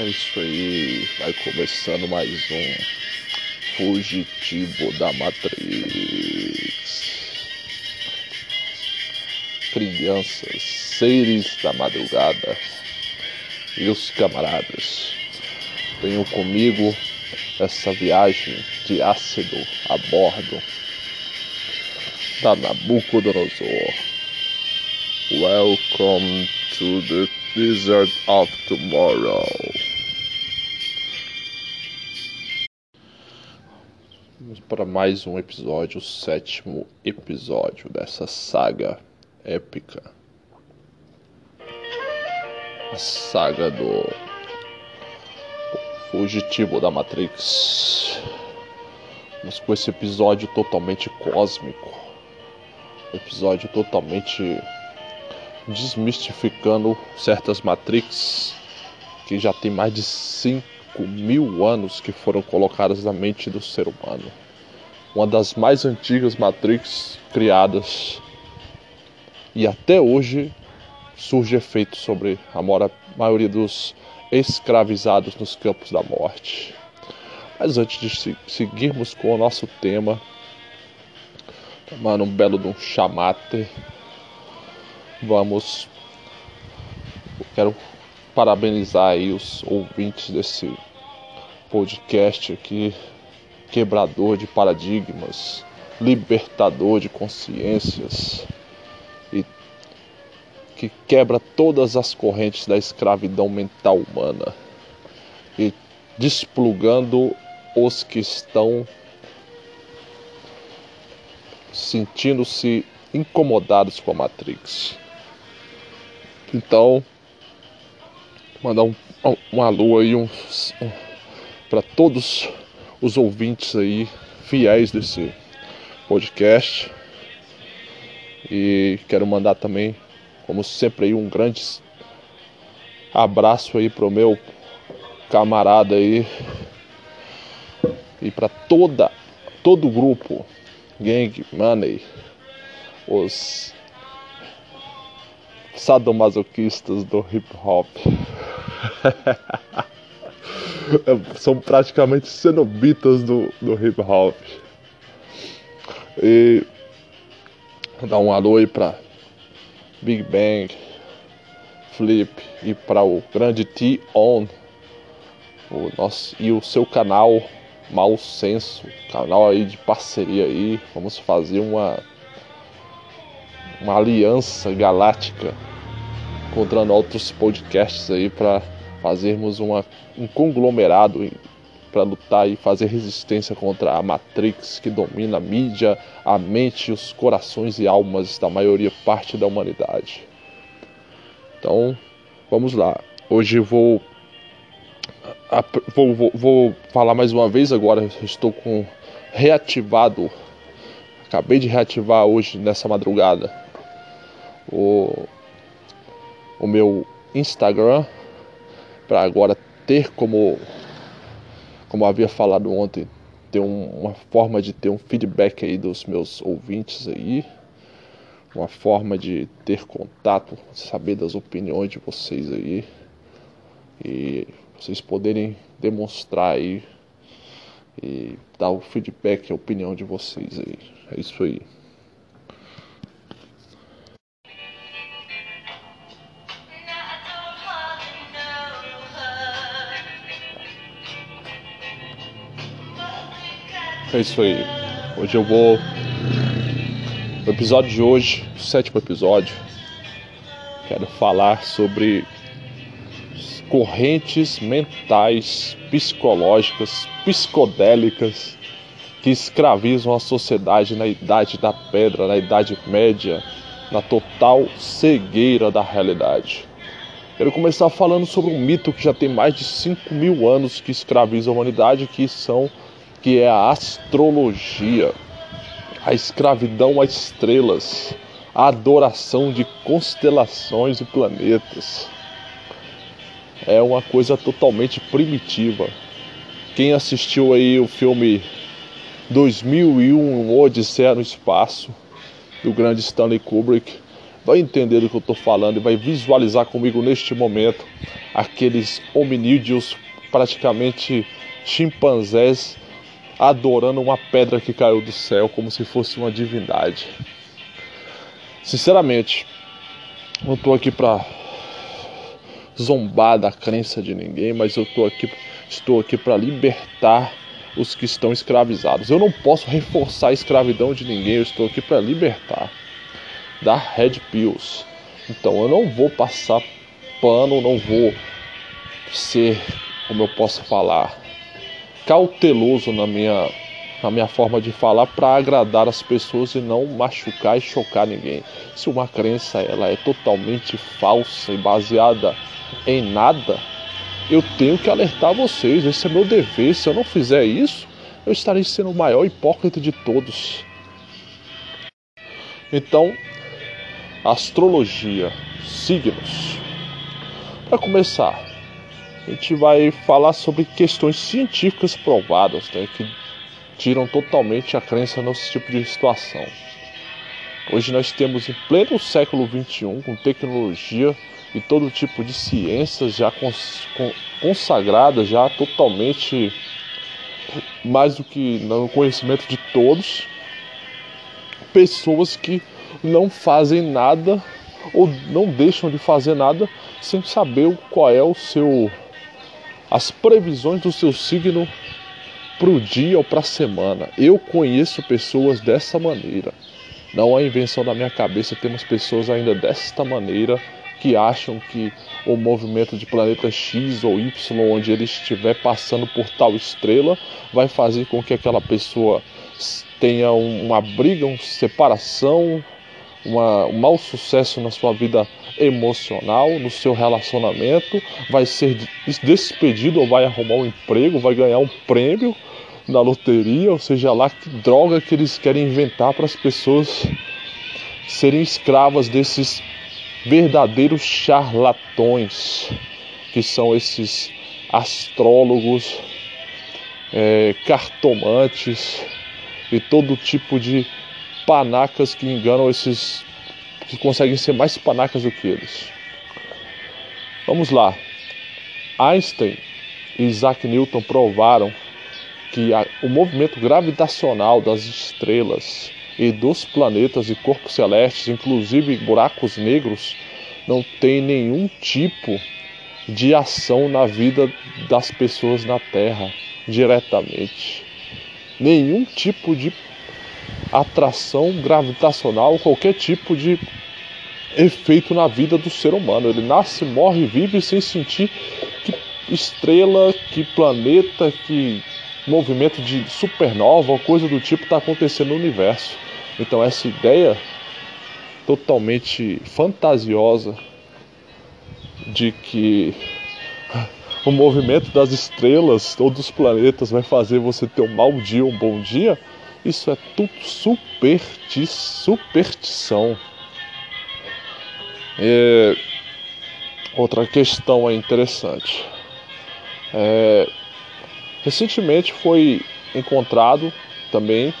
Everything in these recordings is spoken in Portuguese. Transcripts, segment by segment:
É isso aí, vai começando mais um Fugitivo da Matrix. Crianças, seres da madrugada e os camaradas, venham comigo essa viagem de ácido a bordo da Nabucodonosor. Welcome to the desert of tomorrow. Para mais um episódio, o sétimo episódio dessa saga épica. A saga do Fugitivo da Matrix. Vamos com esse episódio totalmente cósmico. Episódio totalmente desmistificando certas Matrix que já tem mais de 5 mil anos que foram colocadas na mente do ser humano. Uma das mais antigas Matrix criadas e até hoje surge efeito sobre a maioria dos escravizados nos campos da morte. Mas antes de seguirmos com o nosso tema, tomando um belo de um chamate, vamos. Quero parabenizar aí os ouvintes desse podcast aqui, quebrador de paradigmas, libertador de consciências e que quebra todas as correntes da escravidão mental humana e desplugando os que estão sentindo-se incomodados com a Matrix. Então, mandar um, um alô aí um, um para todos os ouvintes aí fiéis desse podcast. E quero mandar também, como sempre aí, um grande abraço aí pro meu camarada aí e para toda todo o grupo Gang Money, os sadomasoquistas do hip hop. São praticamente cenobitas do, do hip hop. E dar um alô aí pra Big Bang, Flip e para o grande T-On o nosso, e o seu canal Mal Senso, canal aí de parceria aí. Vamos fazer uma uma aliança galáctica encontrando outros podcasts aí para fazermos uma, um conglomerado para lutar e fazer resistência contra a Matrix que domina a mídia, a mente, os corações e almas da maioria parte da humanidade. Então, vamos lá. Hoje vou vou, vou, vou falar mais uma vez agora. Estou com reativado. Acabei de reativar hoje nessa madrugada o o meu Instagram para agora ter como como havia falado ontem ter um, uma forma de ter um feedback aí dos meus ouvintes aí uma forma de ter contato saber das opiniões de vocês aí e vocês poderem demonstrar aí e dar o feedback a opinião de vocês aí. É isso aí É isso aí. Hoje eu vou. No episódio de hoje, o sétimo episódio, quero falar sobre correntes mentais, psicológicas, psicodélicas que escravizam a sociedade na idade da pedra, na idade média, na total cegueira da realidade. Quero começar falando sobre um mito que já tem mais de 5 mil anos que escraviza a humanidade, que são que é a astrologia, a escravidão a estrelas, a adoração de constelações e planetas. É uma coisa totalmente primitiva. Quem assistiu aí o filme 2001 Odisseia no Espaço, do grande Stanley Kubrick, vai entender do que eu estou falando e vai visualizar comigo neste momento aqueles hominídeos, praticamente chimpanzés, adorando uma pedra que caiu do céu como se fosse uma divindade. Sinceramente, não estou aqui para zombar da crença de ninguém, mas eu tô aqui, estou aqui para libertar os que estão escravizados. Eu não posso reforçar a escravidão de ninguém, eu estou aqui para libertar da Red Pills. Então eu não vou passar pano, não vou ser, como eu posso falar, cauteloso na minha na minha forma de falar para agradar as pessoas e não machucar e chocar ninguém. Se uma crença ela é totalmente falsa e baseada em nada, eu tenho que alertar vocês, esse é meu dever. Se eu não fizer isso, eu estarei sendo o maior hipócrita de todos. Então, astrologia, signos. Para começar, a gente vai falar sobre questões científicas provadas, né, que tiram totalmente a crença nesse tipo de situação. Hoje nós temos em pleno século XXI, com tecnologia e todo tipo de ciências já consagradas, já totalmente mais do que no conhecimento de todos, pessoas que não fazem nada ou não deixam de fazer nada sem saber qual é o seu as previsões do seu signo para o dia ou para a semana. Eu conheço pessoas dessa maneira. Não é invenção da minha cabeça, temos pessoas ainda desta maneira que acham que o movimento de planeta X ou Y, onde ele estiver passando por tal estrela, vai fazer com que aquela pessoa tenha uma briga, uma separação, uma, um mau sucesso na sua vida emocional, no seu relacionamento, vai ser despedido ou vai arrumar um emprego, vai ganhar um prêmio na loteria, ou seja lá que droga que eles querem inventar para as pessoas serem escravas desses verdadeiros charlatões, que são esses astrólogos, é, cartomantes e todo tipo de panacas que enganam esses que conseguem ser mais panacas do que eles. Vamos lá. Einstein e Isaac Newton provaram que a, o movimento gravitacional das estrelas e dos planetas e corpos celestes, inclusive buracos negros, não tem nenhum tipo de ação na vida das pessoas na Terra diretamente. Nenhum tipo de atração gravitacional, qualquer tipo de efeito na vida do ser humano. Ele nasce, morre, vive sem sentir que estrela, que planeta, que movimento de supernova coisa do tipo está acontecendo no universo. Então essa ideia totalmente fantasiosa de que o movimento das estrelas ou dos planetas vai fazer você ter um mau dia um bom dia, isso é tudo superti superstição. Outra questão é interessante. É... Recentemente foi encontrado também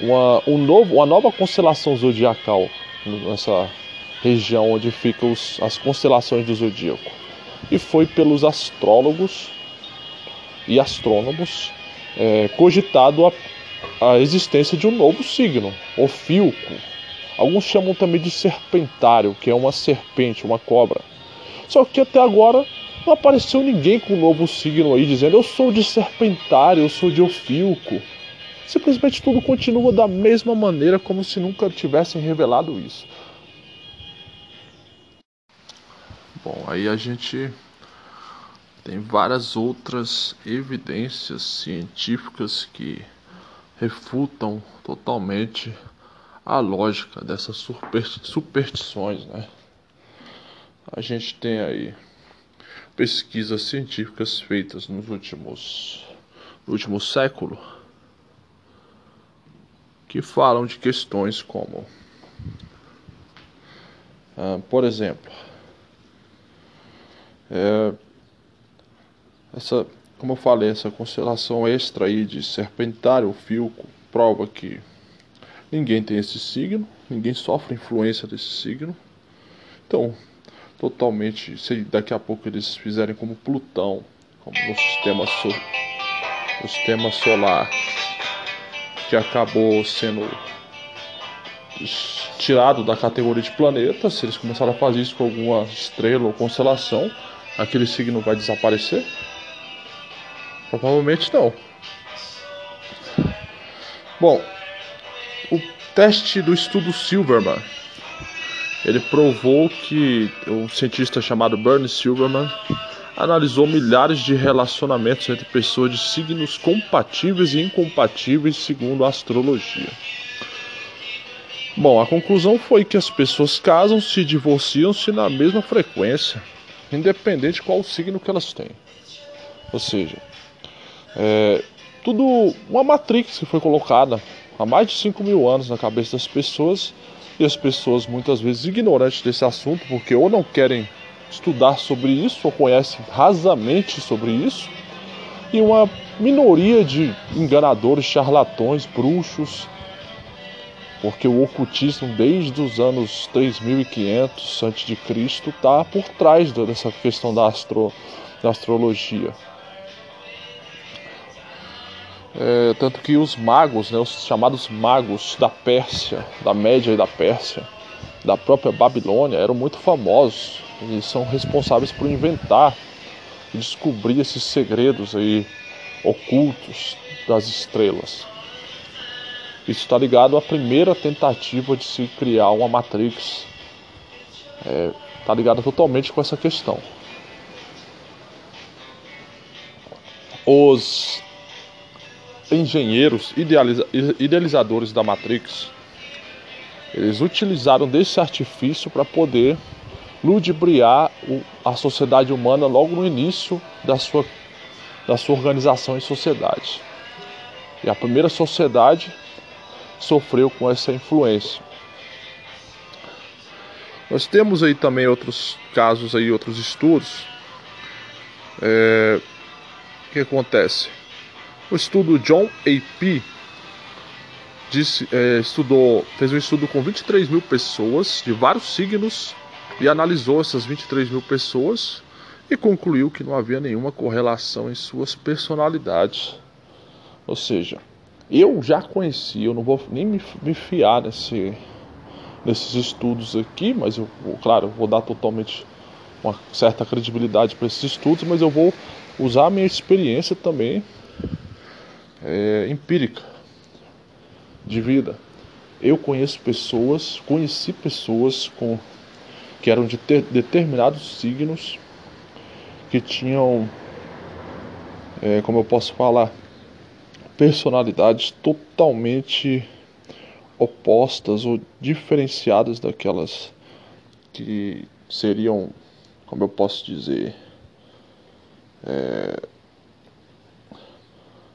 uma, um novo, uma nova constelação zodiacal nessa região onde ficam os, as constelações do zodíaco. E foi pelos astrólogos e astrônomos é, cogitado a, a existência de um novo signo, o Filco. Alguns chamam também de serpentário, que é uma serpente, uma cobra. Só que até agora não apareceu ninguém com um novo signo aí dizendo eu sou de serpentário, eu sou de Ofilco simplesmente tudo continua da mesma maneira, como se nunca tivessem revelado isso. Bom, aí a gente tem várias outras evidências científicas que refutam totalmente a lógica dessas superstições, né? A gente tem aí pesquisas científicas feitas nos últimos no último século que falam de questões como, uh, por exemplo, é, essa, como eu falei, essa constelação extra aí de Serpentário Filco prova que Ninguém tem esse signo, ninguém sofre influência desse signo. Então, totalmente, se daqui a pouco eles fizerem como Plutão, como no sistema, so, no sistema solar, que acabou sendo tirado da categoria de planeta, se eles começarem a fazer isso com alguma estrela ou constelação, aquele signo vai desaparecer? Provavelmente não. Bom, o teste do estudo Silverman, ele provou que um cientista chamado Bernie Silverman analisou milhares de relacionamentos entre pessoas de signos compatíveis e incompatíveis segundo a astrologia. Bom, a conclusão foi que as pessoas casam-se e divorciam-se na mesma frequência, independente de qual signo que elas têm. Ou seja, é tudo uma matrix que foi colocada há mais de 5 mil anos na cabeça das pessoas e as pessoas muitas vezes ignorantes desse assunto porque ou não querem estudar sobre isso ou conhecem rasamente sobre isso e uma minoria de enganadores, charlatões, bruxos porque o ocultismo desde os anos 3500 a.C. está por trás dessa questão da, astro, da astrologia. É, tanto que os magos, né, os chamados magos da Pérsia, da Média e da Pérsia, da própria Babilônia, eram muito famosos e são responsáveis por inventar e descobrir esses segredos aí ocultos das estrelas. Isso está ligado à primeira tentativa de se criar uma Matrix. Está é, tá ligado totalmente com essa questão. Os engenheiros idealiza idealizadores da Matrix, eles utilizaram desse artifício para poder ludibriar a sociedade humana logo no início da sua, da sua organização em sociedade. E a primeira sociedade sofreu com essa influência. Nós temos aí também outros casos aí, outros estudos. É, o que acontece? O estudo John A.P. Disse, é, estudou, fez um estudo com 23 mil pessoas de vários signos e analisou essas 23 mil pessoas e concluiu que não havia nenhuma correlação em suas personalidades. Ou seja, eu já conheci, eu não vou nem me, me fiar nesse, nesses estudos aqui, mas eu, claro, vou dar totalmente uma certa credibilidade para esses estudos, mas eu vou usar a minha experiência também é, empírica de vida. Eu conheço pessoas, conheci pessoas com que eram de ter, determinados signos que tinham, é, como eu posso falar, personalidades totalmente opostas ou diferenciadas daquelas que seriam, como eu posso dizer, é,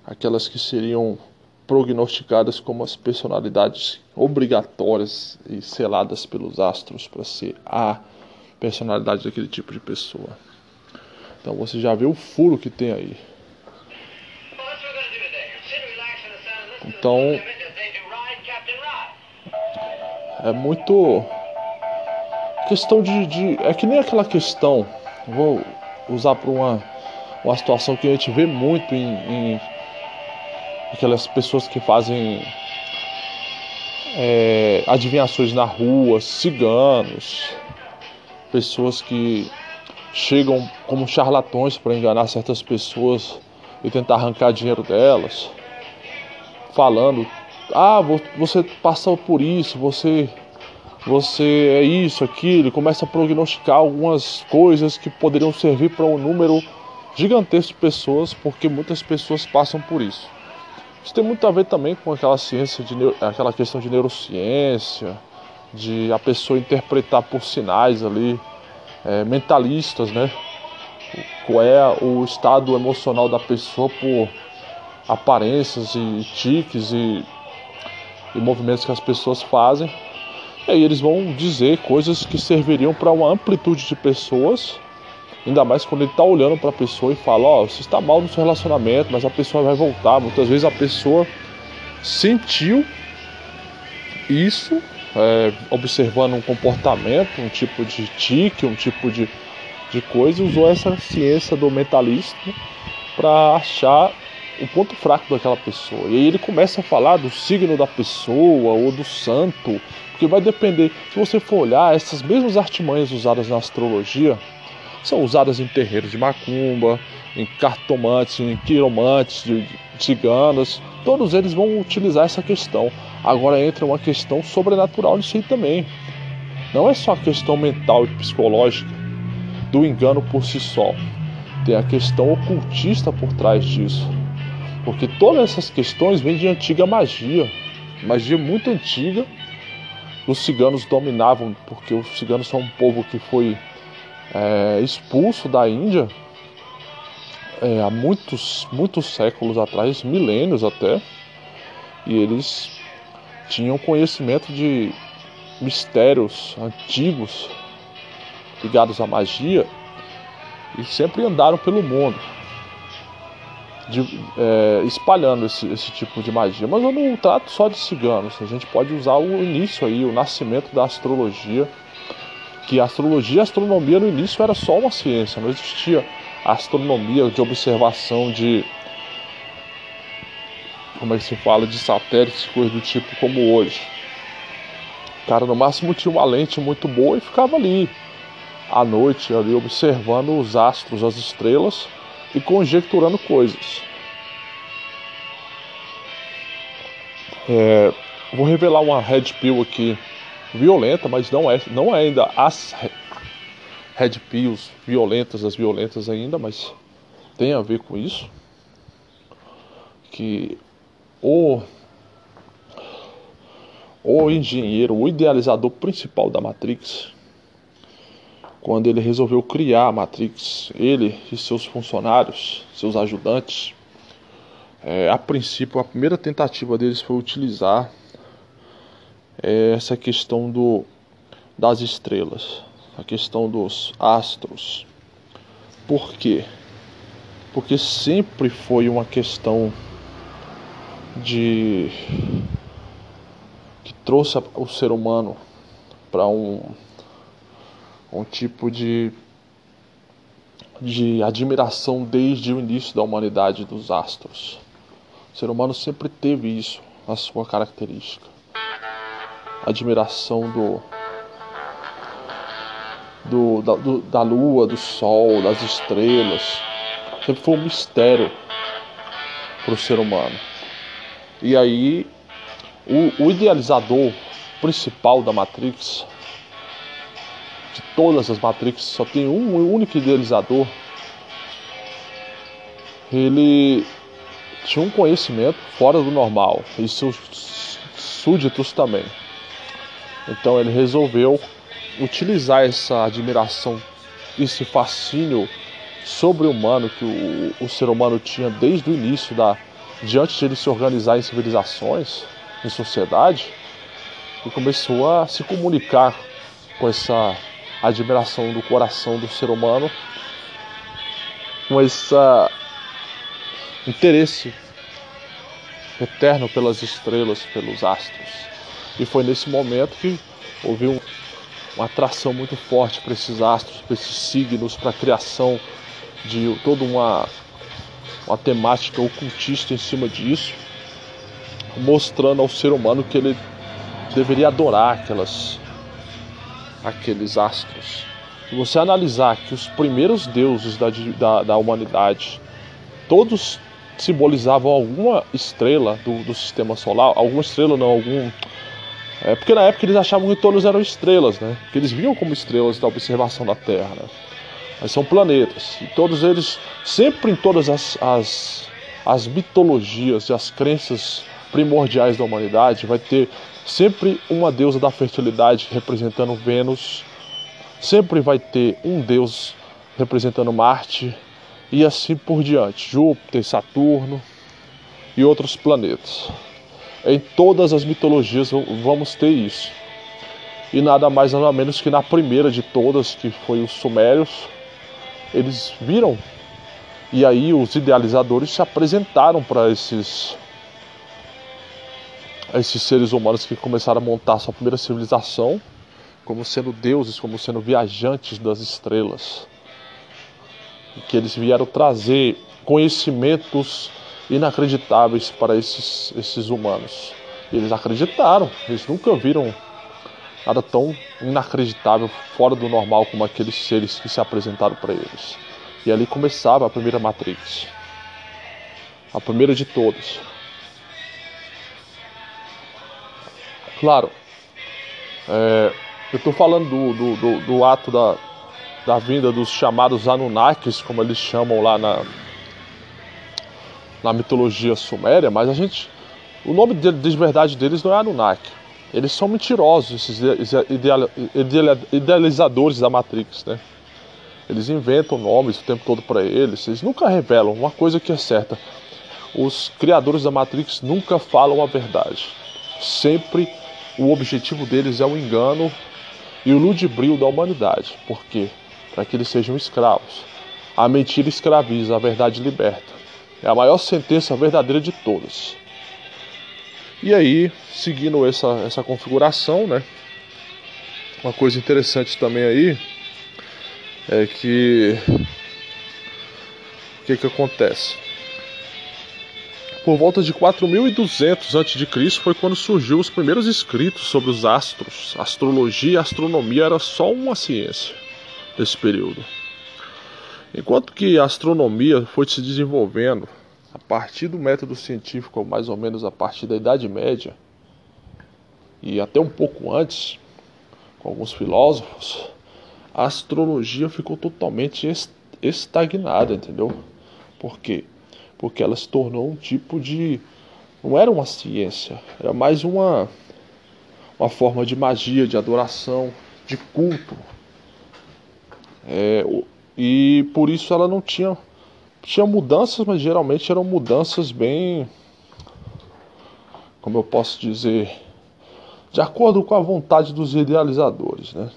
aquelas que seriam prognosticadas como as personalidades obrigatórias e seladas pelos astros para ser a personalidade daquele tipo de pessoa. Então você já vê o furo que tem aí. Então é muito questão de, de, é que nem aquela questão vou usar para uma uma situação que a gente vê muito em, em aquelas pessoas que fazem é, adivinhações na rua, ciganos, pessoas que chegam como charlatões para enganar certas pessoas e tentar arrancar dinheiro delas falando: "Ah, você passou por isso, você você é isso, aquilo", começa a prognosticar algumas coisas que poderiam servir para um número gigantesco de pessoas, porque muitas pessoas passam por isso. Isso tem muito a ver também com aquela ciência de aquela questão de neurociência, de a pessoa interpretar por sinais ali é, mentalistas, né? Qual é o estado emocional da pessoa por aparências e tiques e, e movimentos que as pessoas fazem. E aí eles vão dizer coisas que serviriam para uma amplitude de pessoas, ainda mais quando ele está olhando para a pessoa e fala: Ó, oh, você está mal no seu relacionamento, mas a pessoa vai voltar. Muitas vezes a pessoa sentiu isso, é, observando um comportamento, um tipo de tique, um tipo de, de coisa, usou essa ciência do mentalista para achar o ponto fraco daquela pessoa. E aí ele começa a falar do signo da pessoa ou do santo, porque vai depender. Se você for olhar, essas mesmas artimanhas usadas na astrologia são usadas em terreiros de macumba, em cartomantes, em quiromantes, de, ciganas. Todos eles vão utilizar essa questão. Agora entra uma questão sobrenatural nisso aí também. Não é só a questão mental e psicológica do engano por si só. Tem a questão ocultista por trás disso. Porque todas essas questões vêm de antiga magia. Magia muito antiga. Os ciganos dominavam, porque os ciganos são um povo que foi é, expulso da Índia é, há muitos, muitos séculos atrás, milênios até, e eles tinham conhecimento de mistérios antigos ligados à magia e sempre andaram pelo mundo de, é, espalhando esse, esse tipo de magia. Mas eu não trato só de ciganos, a gente pode usar o início aí, o nascimento da astrologia que a astrologia e a astronomia no início era só uma ciência, não existia astronomia de observação de como é que se fala de satélites, coisas do tipo como hoje. Cara no máximo tinha uma lente muito boa e ficava ali à noite ali observando os astros, as estrelas e conjecturando coisas. É, vou revelar uma red pill aqui violenta, mas não é, não é ainda as red pills violentas, as violentas ainda, mas tem a ver com isso. Que o, o engenheiro, o idealizador principal da Matrix, quando ele resolveu criar a Matrix, ele e seus funcionários, seus ajudantes, é, a princípio, a primeira tentativa deles foi utilizar é essa questão do, das estrelas, a questão dos astros. Por quê? Porque sempre foi uma questão de que trouxe o ser humano para um, um tipo de de admiração desde o início da humanidade dos astros. O ser humano sempre teve isso, a sua característica admiração do, do, da, do, da lua, do sol, das estrelas. Sempre foi um mistério para o ser humano. E aí, o, o idealizador principal da Matrix, de todas as Matrix, só tem um, único idealizador. Ele tinha um conhecimento fora do normal e seus súditos também. Então ele resolveu utilizar essa admiração, esse fascínio sobre-humano que o, o, ser humano tinha desde o início da diante de ele se organizar em civilizações, em sociedade, e começou a se comunicar com essa admiração do coração do ser humano, com esse interesse eterno pelas estrelas, pelos astros. E foi nesse momento que houve um, uma atração muito forte para esses astros, para esses signos, para a criação de toda uma, uma temática ocultista em cima disso, mostrando ao ser humano que ele deveria adorar aquelas, aqueles astros. Se você analisar que os primeiros deuses da, da, da humanidade, todos simbolizavam alguma estrela do, do sistema solar, alguma estrela não, algum é porque na época eles achavam que todos eram estrelas, né? Que eles viam como estrelas da observação da Terra, né? Mas são planetas. E todos eles, sempre em todas as, as, as mitologias e as crenças primordiais da humanidade, vai ter sempre uma deusa da fertilidade representando Vênus, sempre vai ter um deus representando Marte e assim por diante, Júpiter, Saturno e outros planetas. Em todas as mitologias vamos ter isso. E nada mais nada menos que na primeira de todas, que foi os Sumérios, eles viram. E aí os idealizadores se apresentaram para esses esses seres humanos que começaram a montar sua primeira civilização, como sendo deuses, como sendo viajantes das estrelas. E que eles vieram trazer conhecimentos inacreditáveis para esses, esses humanos. Eles acreditaram, eles nunca viram nada tão inacreditável, fora do normal, como aqueles seres que se apresentaram para eles. E ali começava a primeira Matrix. A primeira de todas. Claro, é, eu estou falando do, do, do, do, ato da, da vinda dos chamados Anunnakis, como eles chamam lá na, na mitologia suméria, mas a gente. O nome de, de verdade deles não é Anunnaki. Eles são mentirosos, esses ideal, ideal, idealizadores da Matrix, né? Eles inventam nomes o tempo todo para eles, eles nunca revelam uma coisa que é certa. Os criadores da Matrix nunca falam a verdade. Sempre o objetivo deles é o engano e o ludibrio da humanidade. Por quê? Para que eles sejam escravos. A mentira escraviza, a verdade liberta. É a maior sentença verdadeira de todas. E aí, seguindo essa, essa configuração, né? Uma coisa interessante também aí é que o que que acontece? Por volta de 4200 a.C. foi quando surgiu os primeiros escritos sobre os astros. Astrologia e astronomia era só uma ciência nesse período. Enquanto que a astronomia foi se desenvolvendo a partir do método científico, mais ou menos a partir da Idade Média, e até um pouco antes, com alguns filósofos, a astrologia ficou totalmente estagnada, entendeu? Por quê? Porque ela se tornou um tipo de. Não era uma ciência, era mais uma, uma forma de magia, de adoração, de culto. É, e por isso ela não tinha tinha mudanças, mas geralmente eram mudanças bem como eu posso dizer, de acordo com a vontade dos idealizadores, né?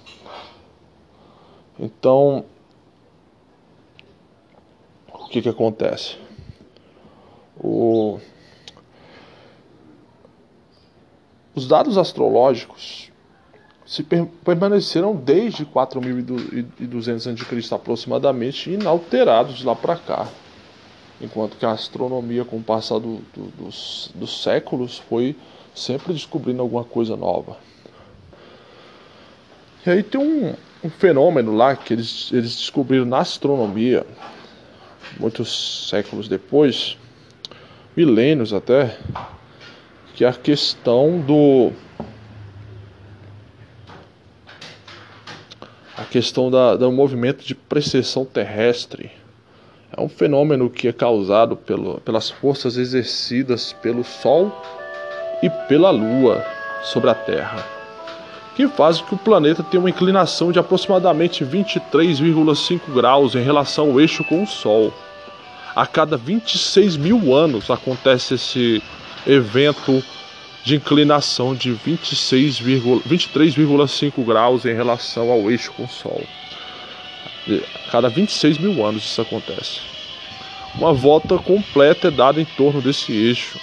Então, o que que acontece? O... Os dados astrológicos se per permaneceram desde 4.200 a.C. aproximadamente inalterados lá para cá. Enquanto que a astronomia, com o passar do, do, dos, dos séculos, foi sempre descobrindo alguma coisa nova. E aí tem um, um fenômeno lá que eles, eles descobriram na astronomia, muitos séculos depois, milênios até, que é a questão do questão da, do movimento de precessão terrestre. É um fenômeno que é causado pelo, pelas forças exercidas pelo Sol e pela Lua sobre a Terra, que faz que o planeta tenha uma inclinação de aproximadamente 23,5 graus em relação ao eixo com o Sol. A cada 26 mil anos acontece esse evento de inclinação de 23,5 graus em relação ao eixo com o Sol. A cada 26 mil anos isso acontece. Uma volta completa é dada em torno desse eixo.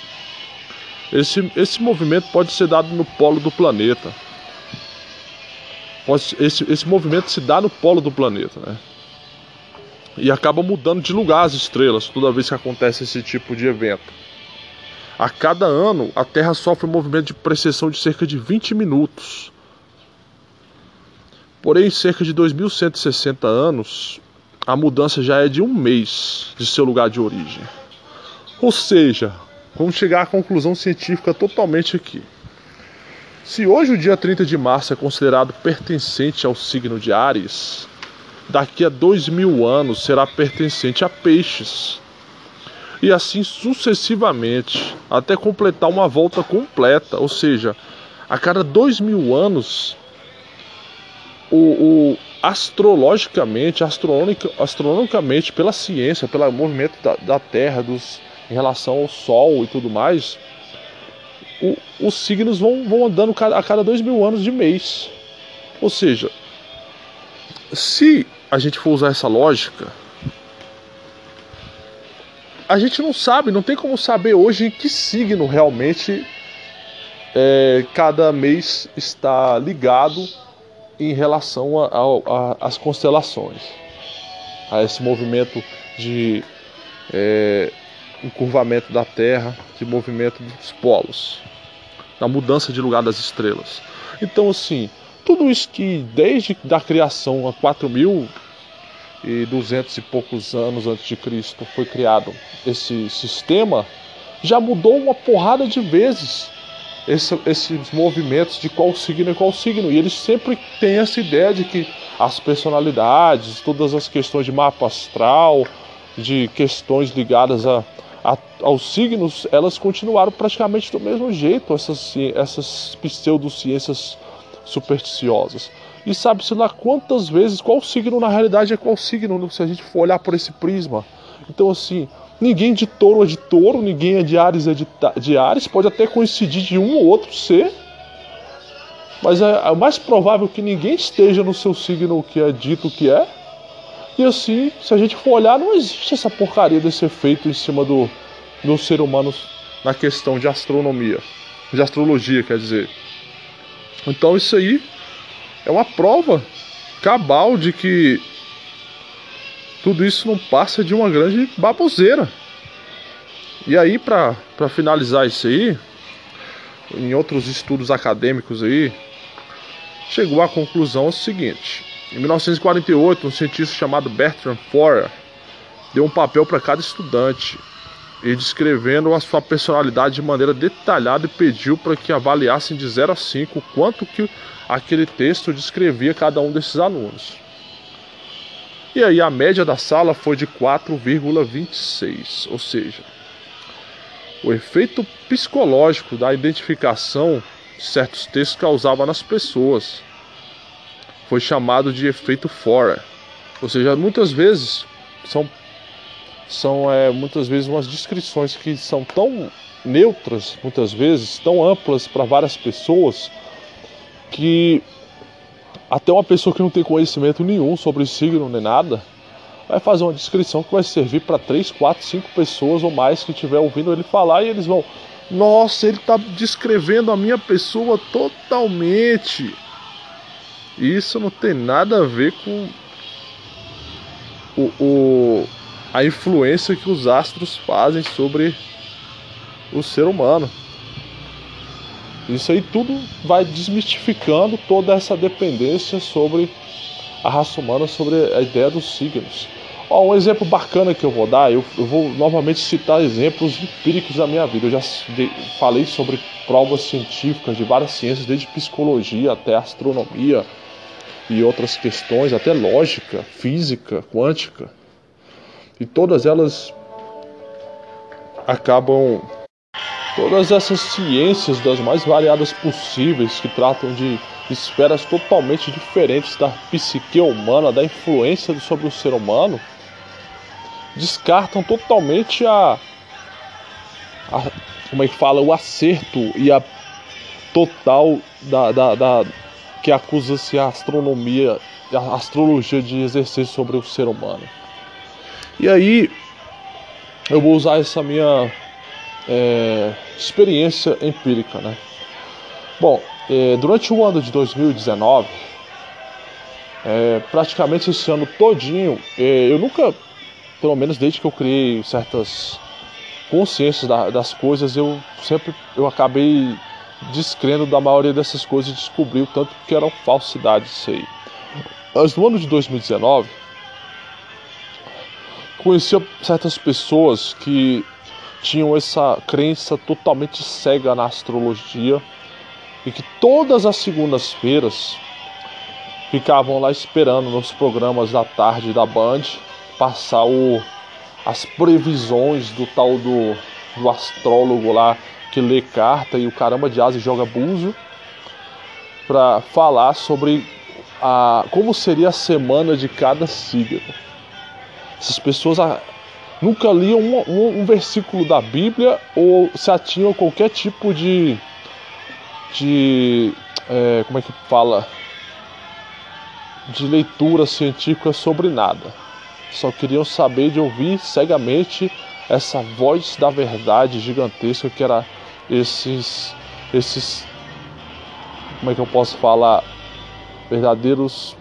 Esse, esse movimento pode ser dado no polo do planeta. Esse, esse movimento se dá no polo do planeta, né? E acaba mudando de lugar as estrelas toda vez que acontece esse tipo de evento. A cada ano, a Terra sofre um movimento de precessão de cerca de 20 minutos. Porém, cerca de 2160 anos, a mudança já é de um mês de seu lugar de origem. Ou seja, vamos chegar à conclusão científica totalmente aqui. Se hoje o dia 30 de março é considerado pertencente ao signo de Ares, daqui a dois mil anos será pertencente a Peixes e assim sucessivamente, até completar uma volta completa, ou seja, a cada dois mil anos, o, o astrologicamente, astronomic, astronomicamente, pela ciência, pelo movimento da, da Terra, dos, em relação ao Sol e tudo mais, o, os signos vão, vão andando a cada dois mil anos de mês. Ou seja, se a gente for usar essa lógica, a gente não sabe, não tem como saber hoje em que signo realmente é, cada mês está ligado em relação às constelações, a esse movimento de é, encurvamento da Terra, de movimento dos polos, da mudança de lugar das estrelas. Então, assim, tudo isso que desde da criação há 4.200 e duzentos e poucos anos antes de Cristo foi criado esse sistema, já mudou uma porrada de vezes esse, esses movimentos de qual signo é qual signo. E eles sempre têm essa ideia de que as personalidades, todas as questões de mapa astral, de questões ligadas a, a, aos signos, elas continuaram praticamente do mesmo jeito, essas, essas pseudociências supersticiosas. E sabe-se lá quantas vezes, qual signo na realidade é qual signo, se a gente for olhar por esse prisma. Então, assim, ninguém de touro é de touro, ninguém é de Ares é de, de Ares, pode até coincidir de um ou outro ser, mas é, é mais provável que ninguém esteja no seu signo que é dito que é. E assim, se a gente for olhar, não existe essa porcaria desse efeito em cima do, do ser humano na questão de astronomia, de astrologia, quer dizer. Então isso aí é uma prova cabal de que tudo isso não passa de uma grande baboseira. E aí, para finalizar isso aí, em outros estudos acadêmicos aí, chegou à conclusão seguinte. Em 1948, um cientista chamado Bertrand Forer deu um papel para cada estudante e descrevendo a sua personalidade de maneira detalhada e pediu para que avaliassem de 0 a 5 quanto que aquele texto descrevia cada um desses alunos. E aí a média da sala foi de 4,26, ou seja, o efeito psicológico da identificação de certos textos causava nas pessoas. Foi chamado de efeito Forer. Ou seja, muitas vezes são são é, muitas vezes umas descrições que são tão neutras, muitas vezes, tão amplas para várias pessoas, que até uma pessoa que não tem conhecimento nenhum sobre signo nem nada, vai fazer uma descrição que vai servir para 3, 4, 5 pessoas ou mais que estiver ouvindo ele falar e eles vão, nossa, ele está descrevendo a minha pessoa totalmente. Isso não tem nada a ver com o, o a influência que os astros fazem sobre o ser humano. Isso aí tudo vai desmistificando toda essa dependência sobre a raça humana, sobre a ideia dos signos. Ó, um exemplo bacana que eu vou dar, eu, eu, vou novamente citar exemplos empíricos da minha vida. Eu já falei sobre provas científicas de várias ciências, desde psicologia até astronomia e outras questões, até lógica, física, quântica. E todas elas acabam. Todas essas ciências das mais variadas possíveis que tratam de esferas totalmente diferentes da psique humana, da influência sobre o ser humano, descartam totalmente a, a como é que fala, o acerto e a total da, da, da que acusa-se a astronomia, a astrologia de exercer sobre o ser humano. E aí eu vou usar essa minha é, experiência empírica, né? Bom, é, durante o ano de 2019, é, praticamente esse ano todinho, é, eu nunca, pelo menos desde que eu criei certas consciências da, das coisas, eu sempre eu acabei descrendo da maioria dessas coisas e descobri o tanto que eram falsidades isso aí. Mas no ano de 2019, conhecia certas pessoas que tinham essa crença totalmente cega na astrologia e que todas as segundas-feiras ficavam lá esperando nos programas da tarde da Band passar o, as previsões do tal do, do astrólogo lá que lê carta e o caramba de asa e joga búzio para falar sobre a, como seria a semana de cada signo. Essas pessoas ah, nunca liam um, um, um versículo da Bíblia ou se atinham a qualquer tipo de. de. É, como é que fala? de leitura científica sobre nada. Só queriam saber de ouvir cegamente essa voz da verdade gigantesca que era esses esses como é que eu posso falar verdadeiros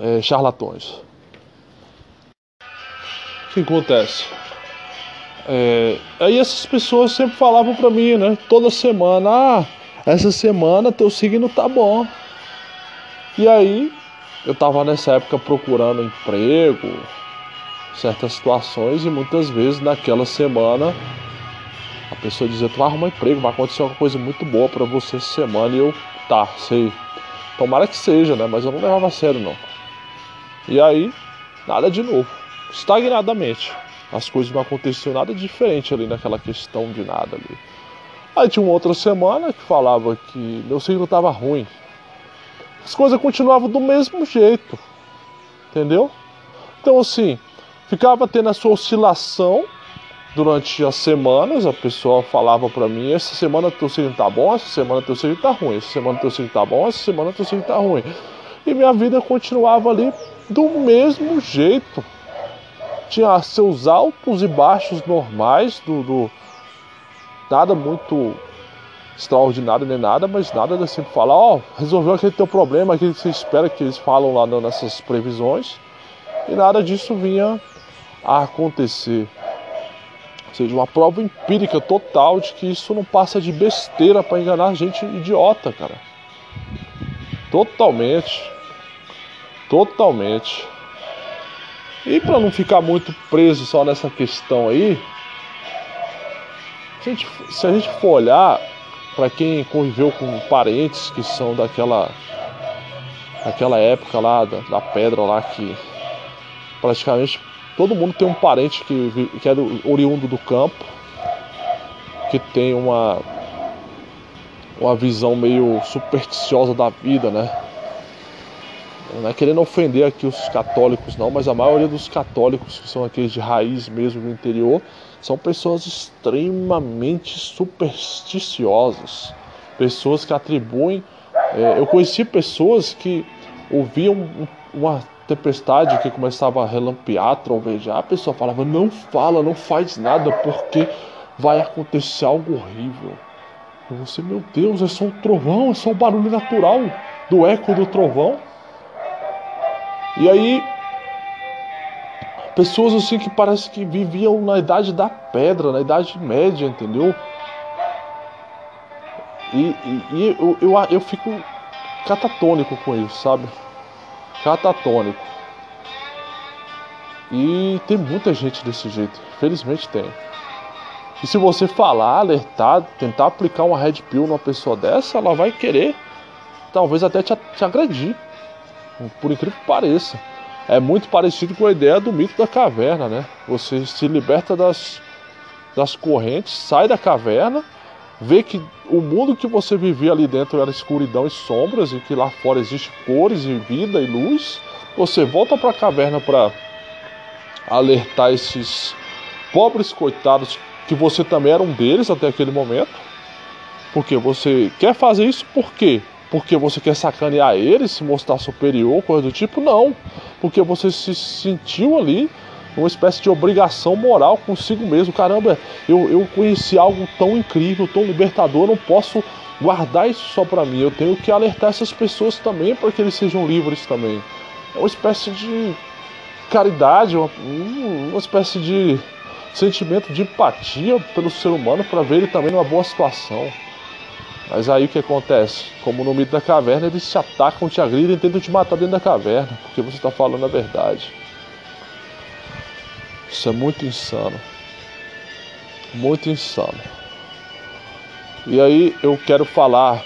é, charlatões. O que acontece? É, aí essas pessoas sempre falavam para mim, né? Toda semana, ah, essa semana teu signo tá bom. E aí eu tava nessa época procurando emprego, certas situações e muitas vezes naquela semana a pessoa dizia, tu vai arrumar emprego, vai acontecer uma coisa muito boa para você essa semana e eu, tá, sei. Tomara que seja, né? Mas eu não levava a sério não. E aí, nada de novo. Estagnadamente. As coisas não aconteciam nada diferente ali naquela questão de nada ali. Aí tinha uma outra semana que falava que meu signo estava ruim. As coisas continuavam do mesmo jeito. Entendeu? Então assim, ficava tendo a sua oscilação durante as semanas. A pessoa falava para mim: essa semana teu signo tá bom, essa semana teu signo tá ruim, essa semana teu signo tá bom, essa semana teu signo tá ruim. E minha vida continuava ali do mesmo jeito tinha seus altos e baixos normais, do, do nada muito extraordinário nem nada, mas nada de sempre falar, ó, oh, resolveu aquele teu problema, aquele que você espera que eles falam lá nessas previsões, e nada disso vinha a acontecer. Ou seja, uma prova empírica total de que isso não passa de besteira para enganar gente idiota, cara. Totalmente. Totalmente. E para não ficar muito preso só nessa questão aí, a gente, se a gente for olhar para quem conviveu com parentes que são daquela daquela época lá da, da, pedra lá que praticamente todo mundo tem um parente que, que é do, oriundo do campo que tem uma uma visão meio supersticiosa da vida, né? Não é querendo ofender aqui os católicos, não, mas a maioria dos católicos, que são aqueles de raiz mesmo do interior, são pessoas extremamente supersticiosas. Pessoas que atribuem. É, eu conheci pessoas que ouviam uma tempestade que começava a relampear, trovejar. A pessoa falava: Não fala, não faz nada, porque vai acontecer algo horrível. Você, meu Deus, é só um trovão, é só um barulho natural do eco do trovão. E aí, pessoas assim que parece que viviam na idade da pedra, na idade média, entendeu? E, e, e eu, eu, eu fico catatônico com isso, sabe? Catatônico. E tem muita gente desse jeito, felizmente tem. E se você falar, alertar, tentar aplicar uma red pill numa pessoa dessa, ela vai querer, talvez até te, te agredir por incrível que pareça. É muito parecido com a ideia do mito da caverna, né? Você se liberta das, das correntes, sai da caverna, vê que o mundo que você vivia ali dentro era escuridão e sombras, e que lá fora existe cores e vida e luz. Você volta para a caverna para alertar esses pobres coitados que você também era um deles até aquele momento. Porque você quer fazer isso por quê? Porque você quer sacanear ele, se mostrar superior, coisa do tipo, não. Porque você se sentiu ali uma espécie de obrigação moral consigo mesmo. Caramba, eu, eu conheci algo tão incrível, tão libertador, não posso guardar isso só para mim. Eu tenho que alertar essas pessoas também para que eles sejam livres também. É uma espécie de caridade, uma, uma espécie de sentimento de empatia pelo ser humano para ver ele também numa boa situação. Mas aí o que acontece? Como no mito da caverna, eles te atacam, te agridem tentam te matar dentro da caverna, porque você está falando a verdade. Isso é muito insano. Muito insano. E aí eu quero falar,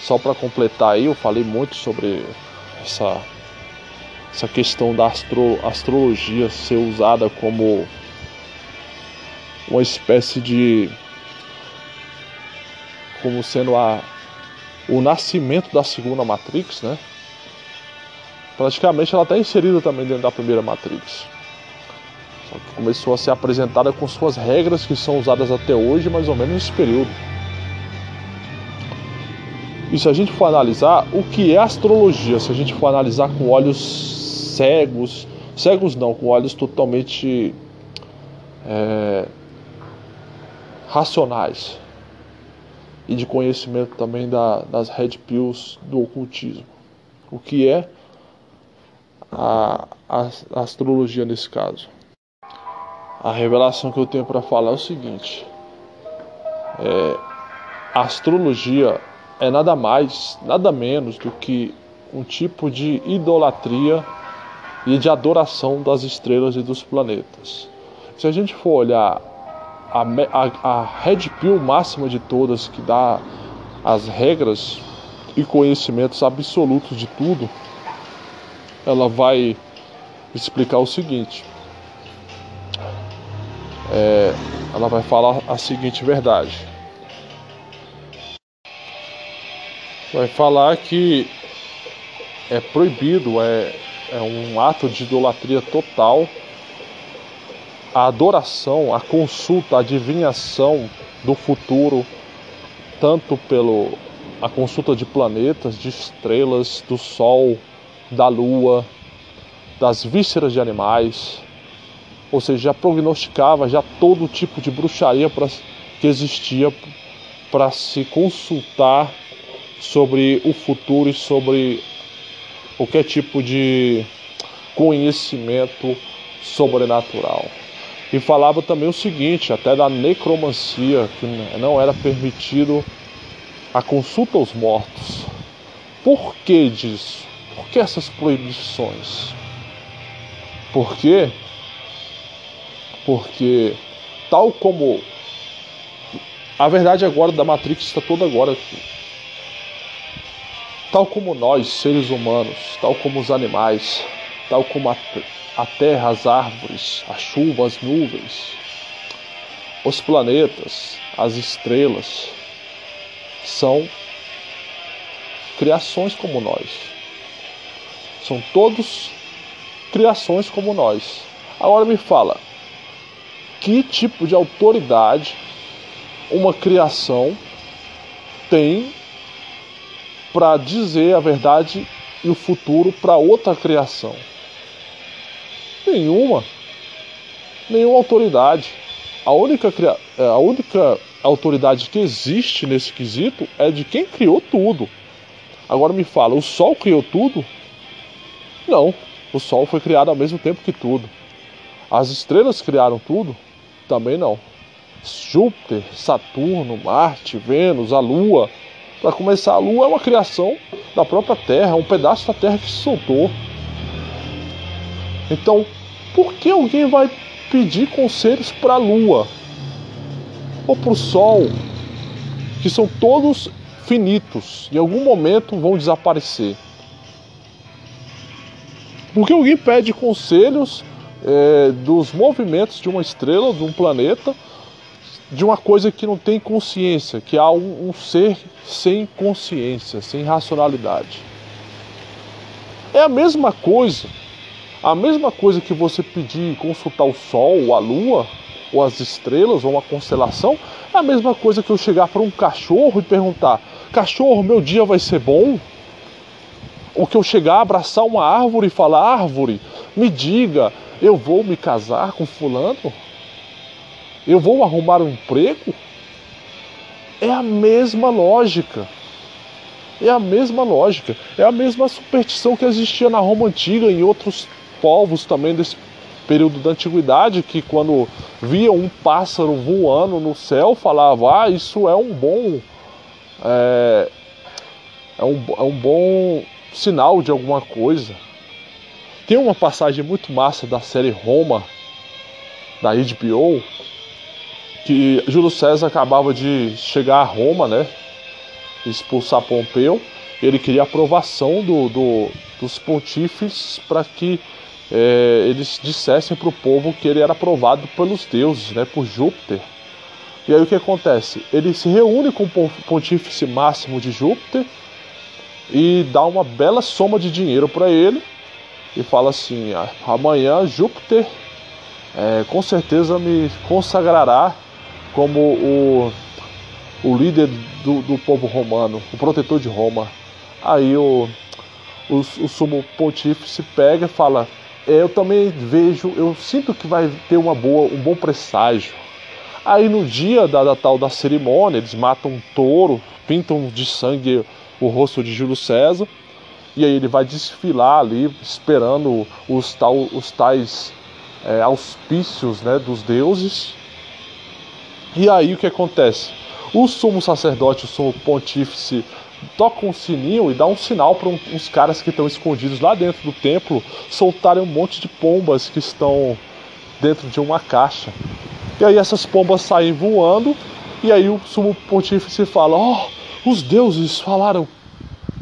só para completar aí, eu falei muito sobre essa, essa questão da astro, astrologia ser usada como uma espécie de como sendo a, o nascimento da segunda Matrix, né? Praticamente ela está inserida também dentro da primeira Matrix. Só que começou a ser apresentada com suas regras que são usadas até hoje, mais ou menos nesse período. E se a gente for analisar o que é astrologia, se a gente for analisar com olhos cegos, cegos não, com olhos totalmente é, racionais e de conhecimento também da, das red pills do ocultismo. O que é a, a, a astrologia nesse caso? A revelação que eu tenho para falar é o seguinte: é, a astrologia é nada mais, nada menos do que um tipo de idolatria e de adoração das estrelas e dos planetas. Se a gente for olhar a, a, a red pill máxima de todas, que dá as regras e conhecimentos absolutos de tudo, ela vai explicar o seguinte. É, ela vai falar a seguinte verdade. Vai falar que é proibido, é, é um ato de idolatria total a adoração, a consulta, a adivinhação do futuro, tanto pelo a consulta de planetas, de estrelas, do Sol, da Lua, das vísceras de animais, ou seja, já prognosticava já todo tipo de bruxaria pra, que existia para se consultar sobre o futuro e sobre qualquer tipo de conhecimento sobrenatural. E falava também o seguinte, até da necromancia, que não era permitido a consulta aos mortos. Por que disso? Por que essas proibições? Por quê? Porque tal como a verdade agora da Matrix está toda agora aqui. Tal como nós, seres humanos, tal como os animais, tal como a a terra, as árvores, a chuva, as nuvens, os planetas, as estrelas, são criações como nós. São todos criações como nós. Agora me fala, que tipo de autoridade uma criação tem para dizer a verdade e o futuro para outra criação? Nenhuma. Nenhuma autoridade. A única, é, a única autoridade que existe nesse quesito é de quem criou tudo. Agora me fala, o Sol criou tudo? Não. O Sol foi criado ao mesmo tempo que tudo. As estrelas criaram tudo? Também não. Júpiter, Saturno, Marte, Vênus, a Lua. Para começar, a Lua é uma criação da própria Terra, um pedaço da Terra que se soltou. Então, por que alguém vai pedir conselhos para a Lua ou para o Sol, que são todos finitos, em algum momento vão desaparecer? Por que alguém pede conselhos é, dos movimentos de uma estrela, de um planeta, de uma coisa que não tem consciência, que há um, um ser sem consciência, sem racionalidade? É a mesma coisa a mesma coisa que você pedir consultar o sol, ou a lua, ou as estrelas, ou uma constelação, é a mesma coisa que eu chegar para um cachorro e perguntar: Cachorro, meu dia vai ser bom? Ou que eu chegar, abraçar uma árvore e falar: Árvore, me diga, eu vou me casar com Fulano? Eu vou arrumar um emprego? É a mesma lógica. É a mesma lógica. É a mesma superstição que existia na Roma Antiga e em outros povos também desse período da antiguidade que quando via um pássaro voando no céu falava ah isso é um bom é, é, um, é um bom sinal de alguma coisa. Tem uma passagem muito massa da série Roma da HBO que Júlio César acabava de chegar a Roma né expulsar Pompeu ele queria aprovação do, do dos pontífices para que é, eles dissessem para o povo que ele era aprovado pelos deuses, né, por Júpiter. E aí o que acontece? Ele se reúne com o pontífice máximo de Júpiter e dá uma bela soma de dinheiro para ele e fala assim: ah, amanhã Júpiter é, com certeza me consagrará como o, o líder do, do povo romano, o protetor de Roma. Aí o, o, o sumo pontífice pega e fala: eu também vejo, eu sinto que vai ter uma boa, um bom presságio. Aí no dia da, da, tal da cerimônia, eles matam um touro, pintam de sangue o rosto de Júlio César, e aí ele vai desfilar ali, esperando os, tal, os tais é, auspícios né, dos deuses. E aí o que acontece? O sumo sacerdote, o sumo pontífice, toca um sininho e dá um sinal para uns caras que estão escondidos lá dentro do templo soltarem um monte de pombas que estão dentro de uma caixa. E aí essas pombas saem voando, e aí o sumo pontífice fala: Ó, oh, os deuses falaram,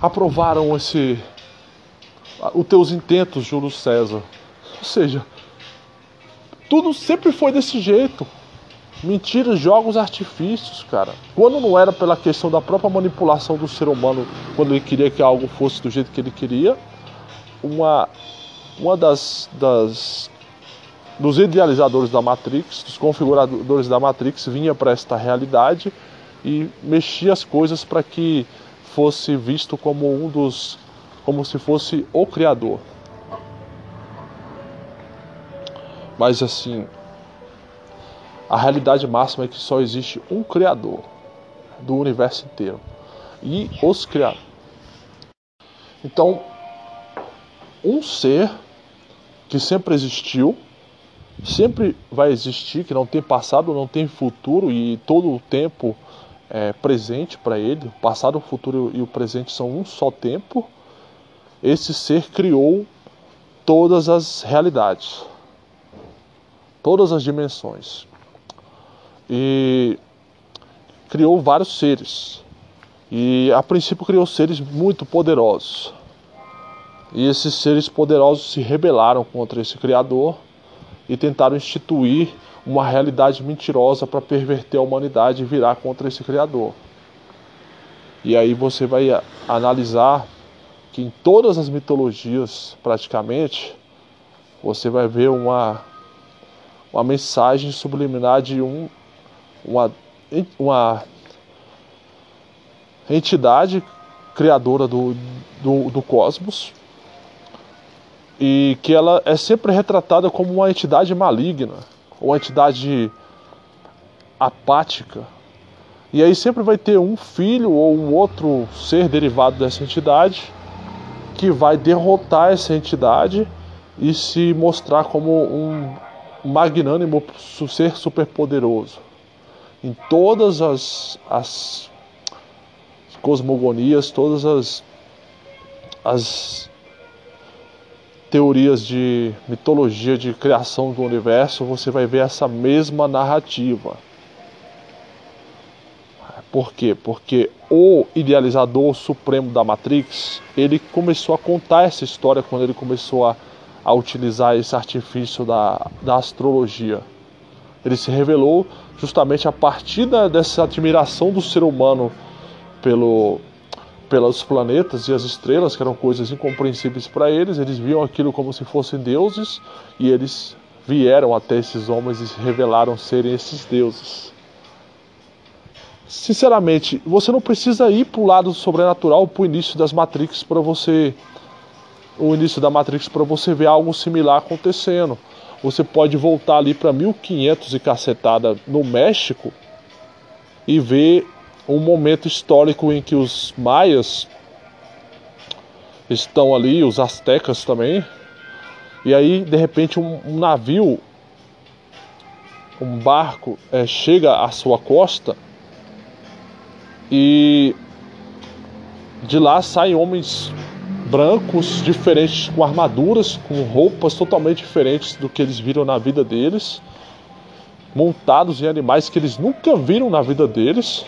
aprovaram esse. os teus intentos, Júlio César. Ou seja, tudo sempre foi desse jeito. Mentiras, jogos, artifícios, cara. Quando não era pela questão da própria manipulação do ser humano, quando ele queria que algo fosse do jeito que ele queria, uma, uma das, das dos idealizadores da Matrix, dos configuradores da Matrix, vinha para esta realidade e mexia as coisas para que fosse visto como um dos, como se fosse o criador. Mas assim, a realidade máxima é que só existe um criador do universo inteiro e os criados. Então, um ser que sempre existiu sempre vai existir, que não tem passado, não tem futuro e todo o tempo é presente para ele. O passado, o futuro e o presente são um só tempo. Esse ser criou todas as realidades, todas as dimensões e criou vários seres. E a princípio criou seres muito poderosos. E esses seres poderosos se rebelaram contra esse Criador e tentaram instituir uma realidade mentirosa para perverter a humanidade e virar contra esse Criador. E aí você vai analisar que em todas as mitologias, praticamente, você vai ver uma, uma mensagem subliminar de um, uma, uma entidade criadora do, do, do cosmos e que ela é sempre retratada como uma entidade maligna, uma entidade apática. E aí sempre vai ter um filho ou um outro ser derivado dessa entidade que vai derrotar essa entidade e se mostrar como um magnânimo ser superpoderoso. Em todas as, as cosmogonias, todas as, as teorias de mitologia de criação do universo, você vai ver essa mesma narrativa. Por quê? Porque o idealizador supremo da Matrix, ele começou a contar essa história quando ele começou a, a utilizar esse artifício da, da astrologia. Ele se revelou justamente a partir da, dessa admiração do ser humano pelo, pelos planetas e as estrelas, que eram coisas incompreensíveis para eles, eles viam aquilo como se fossem deuses e eles vieram até esses homens e se revelaram serem esses deuses. Sinceramente, você não precisa ir para o lado sobrenatural, para o início das Matrix, para você. O início da Matrix, para você ver algo similar acontecendo. Você pode voltar ali para 1500 e cacetada no México e ver um momento histórico em que os maias estão ali, os astecas também, e aí de repente um, navio, um barco é, chega à sua costa e de lá saem homens brancos diferentes, com armaduras, com roupas totalmente diferentes do que eles viram na vida deles, montados em animais que eles nunca viram na vida deles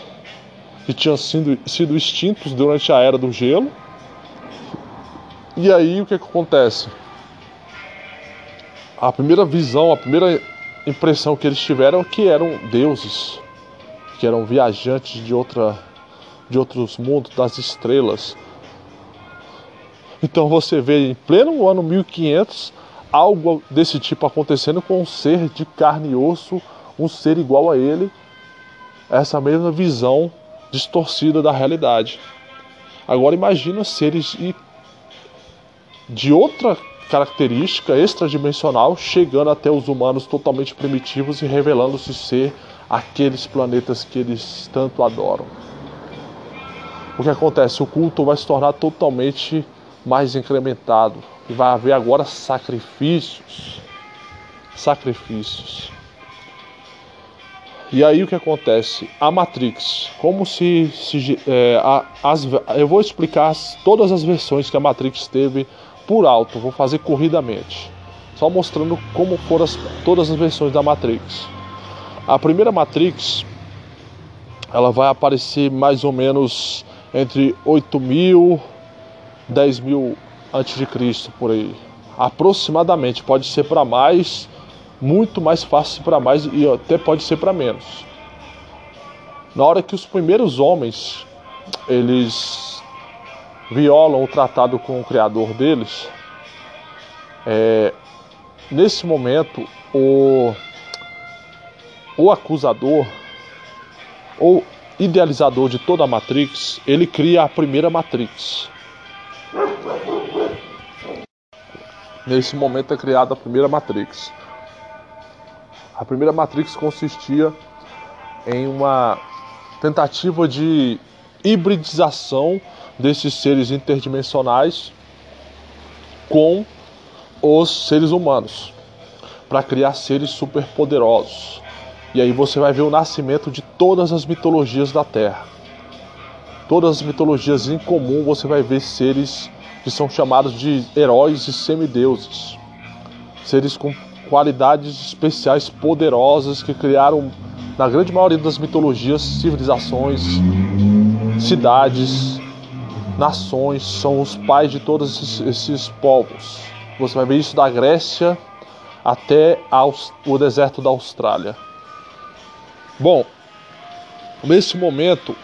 que tinham sido, sido extintos durante a era do gelo. E aí o que, que acontece? A primeira visão, a primeira impressão que eles tiveram é que eram deuses, que eram viajantes de outra de outros mundos, das estrelas. Então você vê em pleno ano 1500 algo desse tipo acontecendo com um ser de carne e osso, um ser igual a ele, essa mesma visão distorcida da realidade. Agora imagina seres de outra característica extradimensional chegando até os humanos totalmente primitivos e revelando-se ser aqueles planetas que eles tanto adoram. O que acontece? O culto vai se tornar totalmente mais incrementado e vai haver agora sacrifícios. Sacrifícios. E aí o que acontece? A Matrix, como se, se é, as, eu vou explicar as, todas as versões que a Matrix teve por alto, vou fazer corridamente, só mostrando como foram as, todas as versões da Matrix. A primeira Matrix, ela vai aparecer mais ou menos entre 8 mil, 10 mil antes de Cristo por aí, aproximadamente. Pode ser para mais muito mais fácil para mais e até pode ser para menos. Na hora que os primeiros homens eles violam o tratado com o criador deles, é, nesse momento o, o acusador ou idealizador de toda a Matrix, ele cria a primeira Matrix. Nesse momento é criada a primeira Matrix. A primeira Matrix consistia em uma tentativa de hibridização desses seres interdimensionais com os seres humanos para criar seres superpoderosos. E aí você vai ver o nascimento de todas as mitologias da Terra. Todas as mitologias em comum você vai ver seres que são chamados de heróis e semideuses. Seres com qualidades especiais poderosas que criaram, na grande maioria das mitologias, civilizações, cidades, nações, são os pais de todos esses, esses povos. Você vai ver isso da Grécia até o deserto da Austrália. Bom, nesse momento,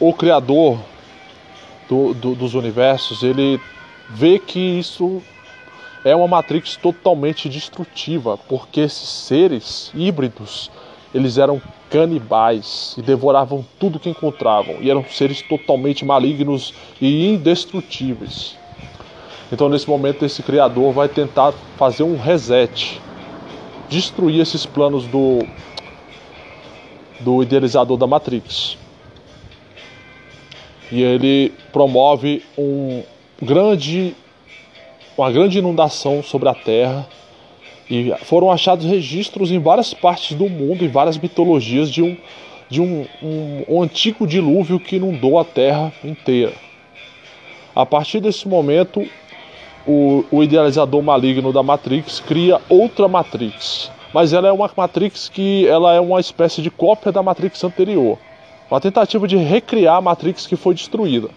o Criador do, do, dos universos, ele vê que isso é uma Matrix totalmente destrutiva, porque esses seres híbridos, eles eram canibais e devoravam tudo que encontravam, e eram seres totalmente malignos e indestrutíveis. Então, nesse momento, esse criador vai tentar fazer um reset, destruir esses planos do do idealizador da Matrix. E ele promove um grande uma grande inundação sobre a Terra. E foram achados registros em várias partes do mundo, em várias mitologias, de um, de um, um, um antigo dilúvio que inundou a Terra inteira. A partir desse momento, o, o, idealizador maligno da Matrix cria outra Matrix, mas ela é uma Matrix que ela é uma espécie de cópia da Matrix anterior, uma tentativa de recriar a Matrix que foi destruída.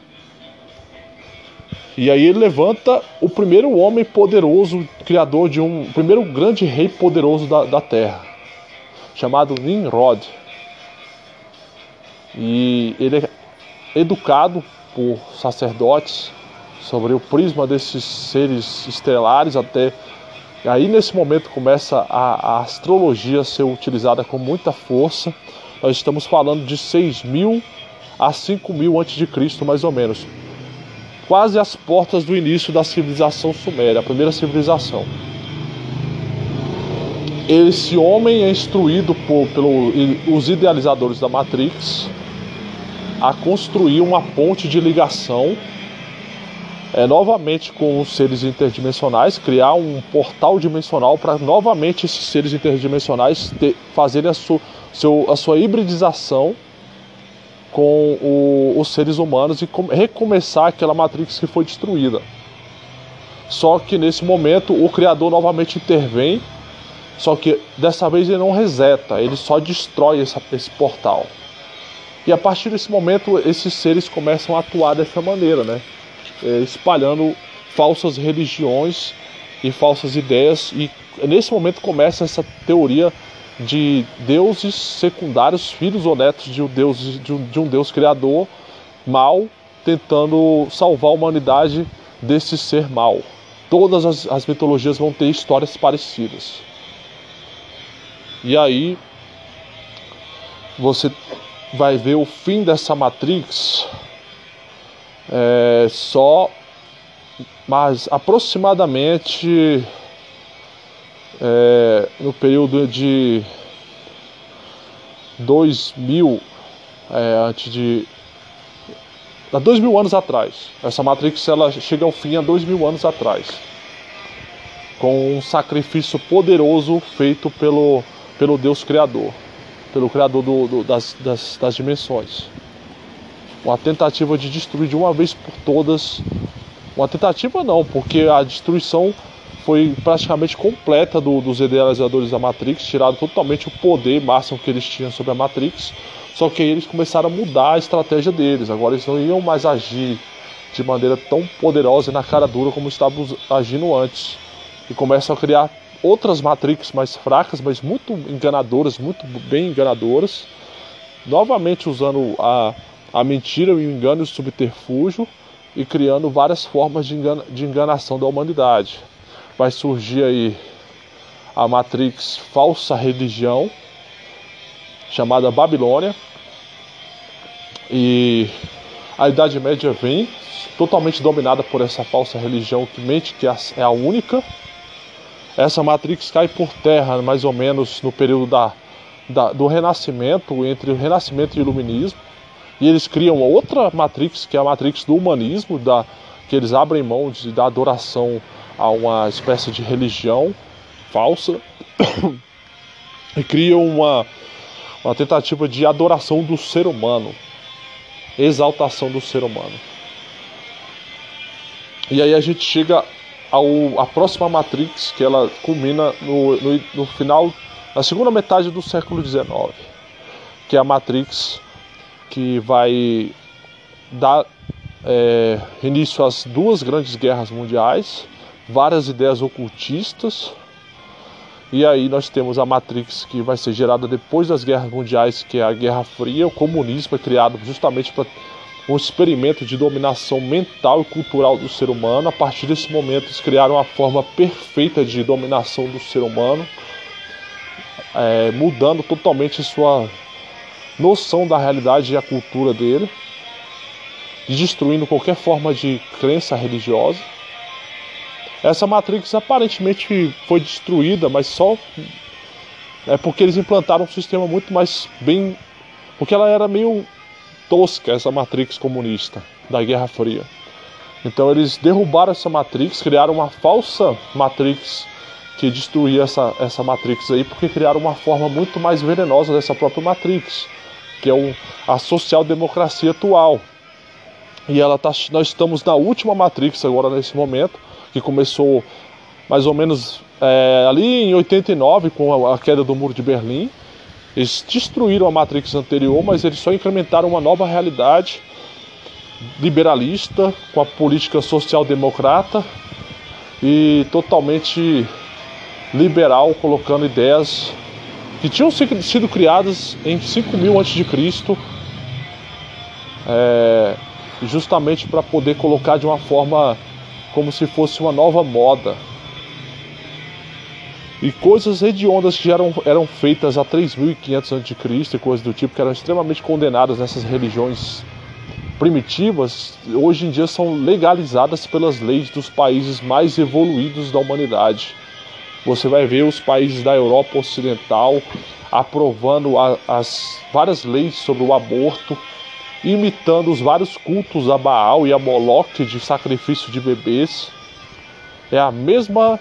E aí ele levanta o primeiro homem poderoso, criador de um. O primeiro grande rei poderoso da, da Terra, chamado Nimrod. E ele é educado por sacerdotes sobre o prisma desses seres estelares até. E aí nesse momento começa a, a astrologia a ser utilizada com muita força. Nós estamos falando de 6 mil a 5 mil antes de Cristo, mais ou menos quase às portas do início da civilização suméria, a primeira civilização. Esse homem é instruído por, pelos idealizadores da Matrix a construir uma ponte de ligação é, novamente com os seres interdimensionais, criar um portal dimensional para novamente esses seres interdimensionais ter, fazerem a, su, seu, a sua hibridização com o, os seres humanos e recomeçar aquela Matrix que foi destruída. Só que nesse momento o Criador novamente intervém, só que dessa vez ele não reseta, ele só destrói essa, esse portal. E a partir desse momento esses seres começam a atuar dessa maneira, né? É, espalhando falsas religiões e falsas ideias e nesse momento começa essa teoria de deuses secundários, filhos ou netos de um deus, de um, de um deus criador mal, tentando salvar a humanidade desse ser mal. Todas as, as mitologias vão ter histórias parecidas. E aí você vai ver o fim dessa Matrix é, só, mas aproximadamente é, no período de 2000 é, antes de há dois mil anos atrás. Essa Matrix ela chega ao fim há dois mil anos atrás, com um sacrifício poderoso feito pelo, pelo Deus Criador, pelo Criador do, do, das, das, das dimensões. Uma tentativa de destruir de uma vez por todas. Uma tentativa não, porque a destruição foi praticamente completa do, dos idealizadores da Matrix, tirado totalmente o poder máximo que eles tinham sobre a Matrix. Só que aí eles começaram a mudar a estratégia deles. Agora eles não iam mais agir de maneira tão poderosa e na cara dura como estavam agindo antes. E começam a criar outras Matrix mais fracas, mas muito enganadoras, muito bem enganadoras. Novamente usando a, a mentira, o engano e o subterfúgio e criando várias formas de, engana, de enganação da humanidade vai surgir aí a matrix falsa religião chamada Babilônia. E a Idade Média vem totalmente dominada por essa falsa religião que mente que é a única. Essa matrix cai por terra mais ou menos no período da, da, do Renascimento, entre o Renascimento e o Iluminismo. E eles criam outra matrix, que é a matrix do humanismo, da, que eles abrem mão de, da adoração a uma espécie de religião falsa e criam uma, uma tentativa de adoração do ser humano, exaltação do ser humano. E aí a gente chega ao, à próxima Matrix, que ela culmina no, no, no final, na segunda metade do século XIX, que é a Matrix que vai dar é, início às duas grandes guerras mundiais várias ideias ocultistas. E aí nós temos a Matrix que vai ser gerada depois das guerras mundiais, que é a Guerra Fria. O comunismo é criado justamente para um experimento de dominação mental e cultural do ser humano. A partir desse momento, eles criaram a forma perfeita de dominação do ser humano, é, mudando totalmente sua noção da realidade e a cultura dele, e destruindo qualquer forma de crença religiosa. Essa Matrix aparentemente foi destruída, mas só é porque eles implantaram um sistema muito mais bem. Porque ela era meio tosca, essa Matrix comunista da Guerra Fria. Então eles derrubaram essa Matrix, criaram uma falsa Matrix que destruía essa, essa Matrix aí, porque criaram uma forma muito mais venenosa dessa própria Matrix, que é a social-democracia atual. E ela tá, nós estamos na última Matrix agora nesse momento, que começou mais ou menos é, ali em 89 com a, queda do muro de Berlim. Eles destruíram a Matrix anterior, mas eles só incrementaram uma nova realidade liberalista, com a política social-democrata e totalmente liberal, colocando ideias que tinham sido criadas em 5000 a.C., é, justamente para poder colocar de uma forma como se fosse uma nova moda. E coisas hediondas que já eram, eram feitas há 3.500 a.C. e coisas do tipo, que eram extremamente condenadas nessas religiões primitivas, hoje em dia são legalizadas pelas leis dos países mais evoluídos da humanidade. Você vai ver os países da Europa Ocidental aprovando a, as várias leis sobre o aborto, imitando os vários cultos a Baal e a Moloque de sacrifício de bebês. É a mesma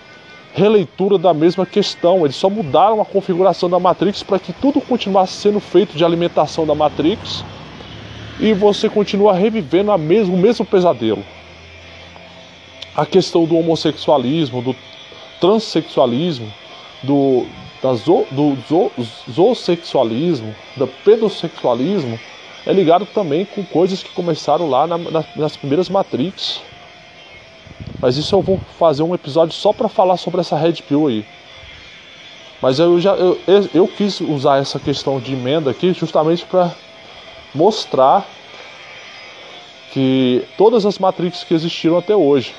releitura da mesma questão. Eles só mudaram a configuração da Matrix para que tudo continuasse sendo feito de alimentação da Matrix e você continua revivendo mesmo, o mesmo pesadelo. A questão do homossexualismo, do transexualismo, do, da zo, do zo, zoosexualismo, do pedossexualismo é ligado também com coisas que começaram lá na, na, nas primeiras Matrix. Mas isso eu vou fazer um episódio só para falar sobre essa Red Pill aí. Mas eu já eu, eu quis usar essa questão de emenda aqui justamente para mostrar que todas as Matrix que existiram até hoje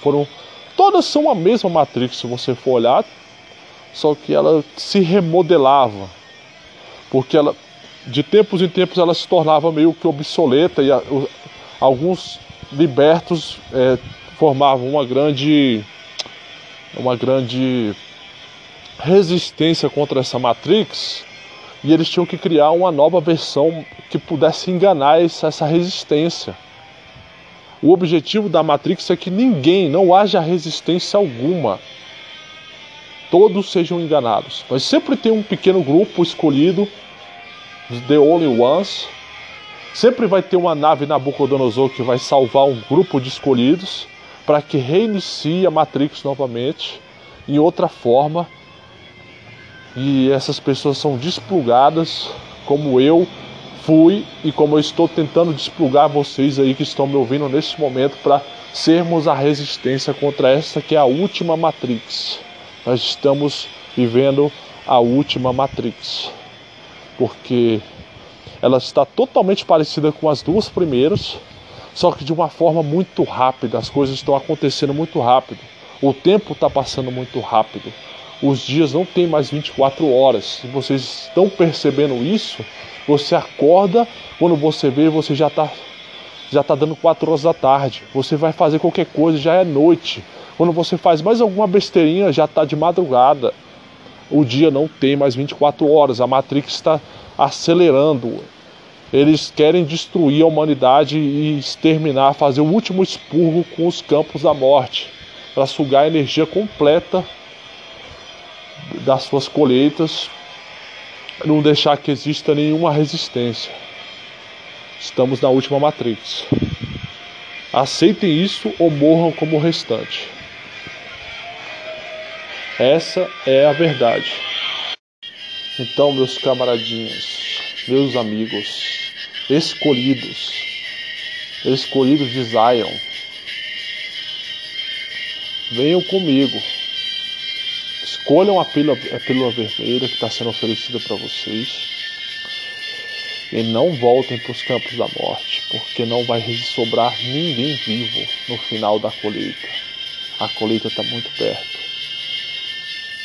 foram todas são a mesma Matrix se você for olhar, só que ela se remodelava porque ela de tempos em tempos ela se tornava meio que obsoleta e a, o, alguns libertos é, formavam uma grande uma grande resistência contra essa Matrix E eles tinham que criar uma nova versão que pudesse enganar essa resistência. O objetivo da Matrix é que ninguém, não haja resistência alguma. Todos sejam enganados. Mas sempre tem um pequeno grupo escolhido, The Only Ones. Sempre vai ter uma nave Nabucodonosor que vai salvar um grupo de escolhidos para que reinicie a Matrix novamente em outra forma. E essas pessoas são desplugadas, como eu fui e como eu estou tentando desplugar vocês aí que estão me ouvindo neste momento para sermos a resistência contra essa que é a última Matrix. Nós estamos vivendo a última Matrix. Porque ela está totalmente parecida com as duas primeiras, só que de uma forma muito rápida. As coisas estão acontecendo muito rápido. O tempo está passando muito rápido. Os dias não têm mais 24 horas. Se vocês estão percebendo isso, você acorda, quando você vê, você já está já tá dando 4 horas da tarde. Você vai fazer qualquer coisa, já é noite. Quando você faz mais alguma besteirinha, já está de madrugada. O dia não tem mais 24 horas. A Matrix está acelerando. Eles querem destruir a humanidade e exterminar, fazer o último expurgo com os campos da morte, para sugar a energia completa das suas colheitas não deixar que exista nenhuma resistência. Estamos na última matrix. Aceitem isso ou morram como o restante. Essa é a verdade. Então, meus camaradinhos, meus amigos, escolhidos, escolhidos de Zion, venham comigo Escolham a pílula, a pílula vermelha que está sendo oferecida para vocês. E não voltem para os campos da morte, porque não vai sobrar ninguém vivo no final da colheita. A colheita está muito perto.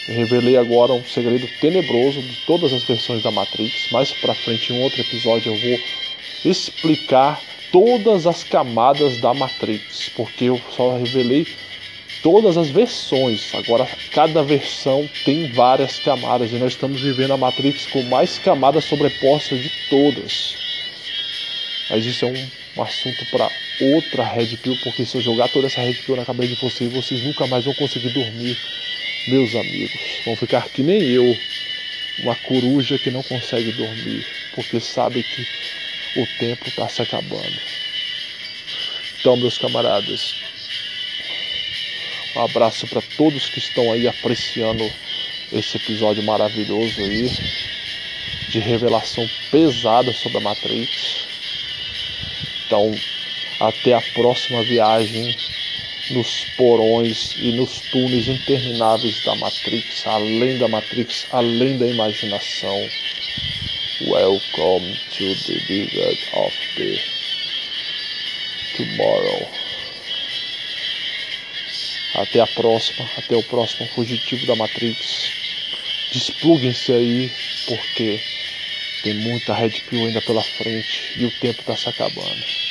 Revelei agora um segredo tenebroso de todas as versões da Matrix. Mais para frente, em um outro episódio, eu vou explicar todas as camadas da Matrix, porque eu só revelei todas as versões. Agora, cada versão tem várias camadas e nós estamos vivendo a Matrix com mais camadas sobrepostas de todas. Mas isso é um, um assunto para outra Red Pill, porque se eu jogar toda essa Red Pill na cabeça de vocês, vocês nunca mais vão conseguir dormir, meus amigos. Vão ficar que nem eu, uma coruja que não consegue dormir, porque sabe que o tempo está se acabando. Então, meus camaradas, um abraço para todos que estão aí apreciando esse episódio maravilhoso aí de revelação pesada sobre a Matrix. Então, até a próxima viagem nos porões e nos túneis intermináveis da Matrix, além da Matrix, além da imaginação. Welcome to the desert of the tomorrow. Até a próxima, até o próximo fugitivo da Matrix. Despluguem-se aí, porque tem muita Red Pill ainda pela frente e o tempo está se acabando.